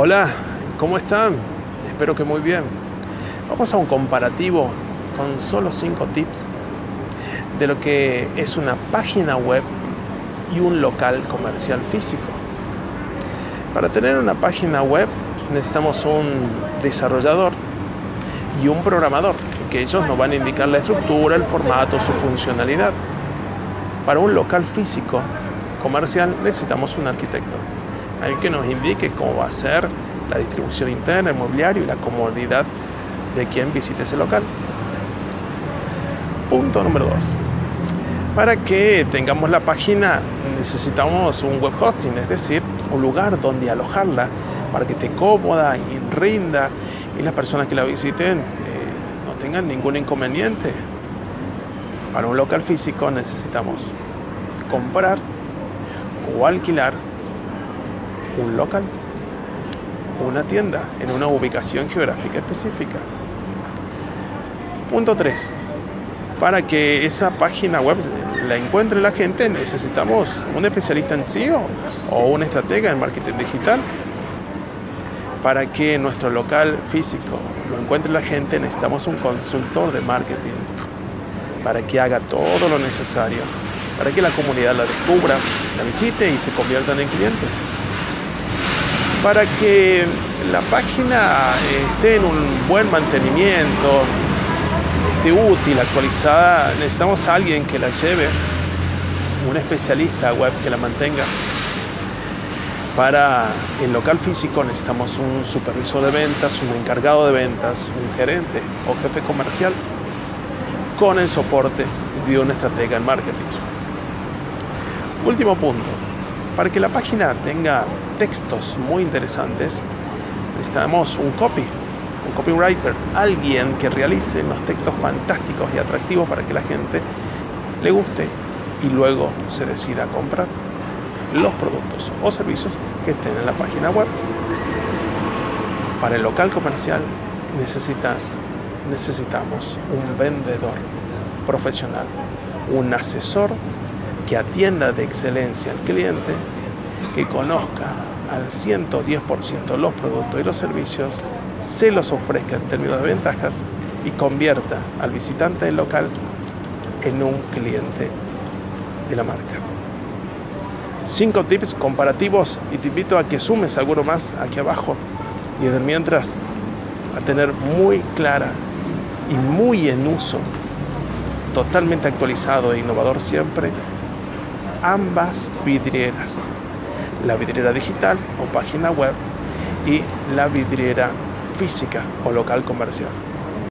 Hola, ¿cómo están? Espero que muy bien. Vamos a un comparativo con solo 5 tips de lo que es una página web y un local comercial físico. Para tener una página web necesitamos un desarrollador y un programador, que ellos nos van a indicar la estructura, el formato, su funcionalidad. Para un local físico comercial necesitamos un arquitecto, alguien que nos indique cómo va a ser la distribución interna, el mobiliario y la comodidad de quien visite ese local. Punto número 2. Para que tengamos la página necesitamos un web hosting, es decir, un lugar donde alojarla para que esté cómoda y rinda y las personas que la visiten eh, no tengan ningún inconveniente. Para un local físico necesitamos comprar o alquilar un local, una tienda en una ubicación geográfica específica. Punto 3. Para que esa página web la encuentre la gente necesitamos un especialista en SEO o una estratega en marketing digital. Para que nuestro local físico lo encuentre la gente necesitamos un consultor de marketing para que haga todo lo necesario para que la comunidad la descubra, la visite y se conviertan en clientes. Para que la página esté en un buen mantenimiento, esté útil, actualizada, necesitamos alguien que la lleve, un especialista web que la mantenga. Para el local físico necesitamos un supervisor de ventas, un encargado de ventas, un gerente o jefe comercial con el soporte de una estratega en marketing. Último punto. Para que la página tenga textos muy interesantes, necesitamos un copy, un copywriter, alguien que realice los textos fantásticos y atractivos para que la gente le guste y luego se decida a comprar los productos o servicios que estén en la página web. Para el local comercial necesitas, necesitamos un vendedor profesional, un asesor que atienda de excelencia al cliente, que conozca al 110% los productos y los servicios, se los ofrezca en términos de ventajas y convierta al visitante del local en un cliente de la marca. Cinco tips comparativos y te invito a que sumes alguno más aquí abajo y de mientras a tener muy clara y muy en uso, totalmente actualizado e innovador siempre, ambas vidrieras, la vidriera digital o página web y la vidriera física o local comercial.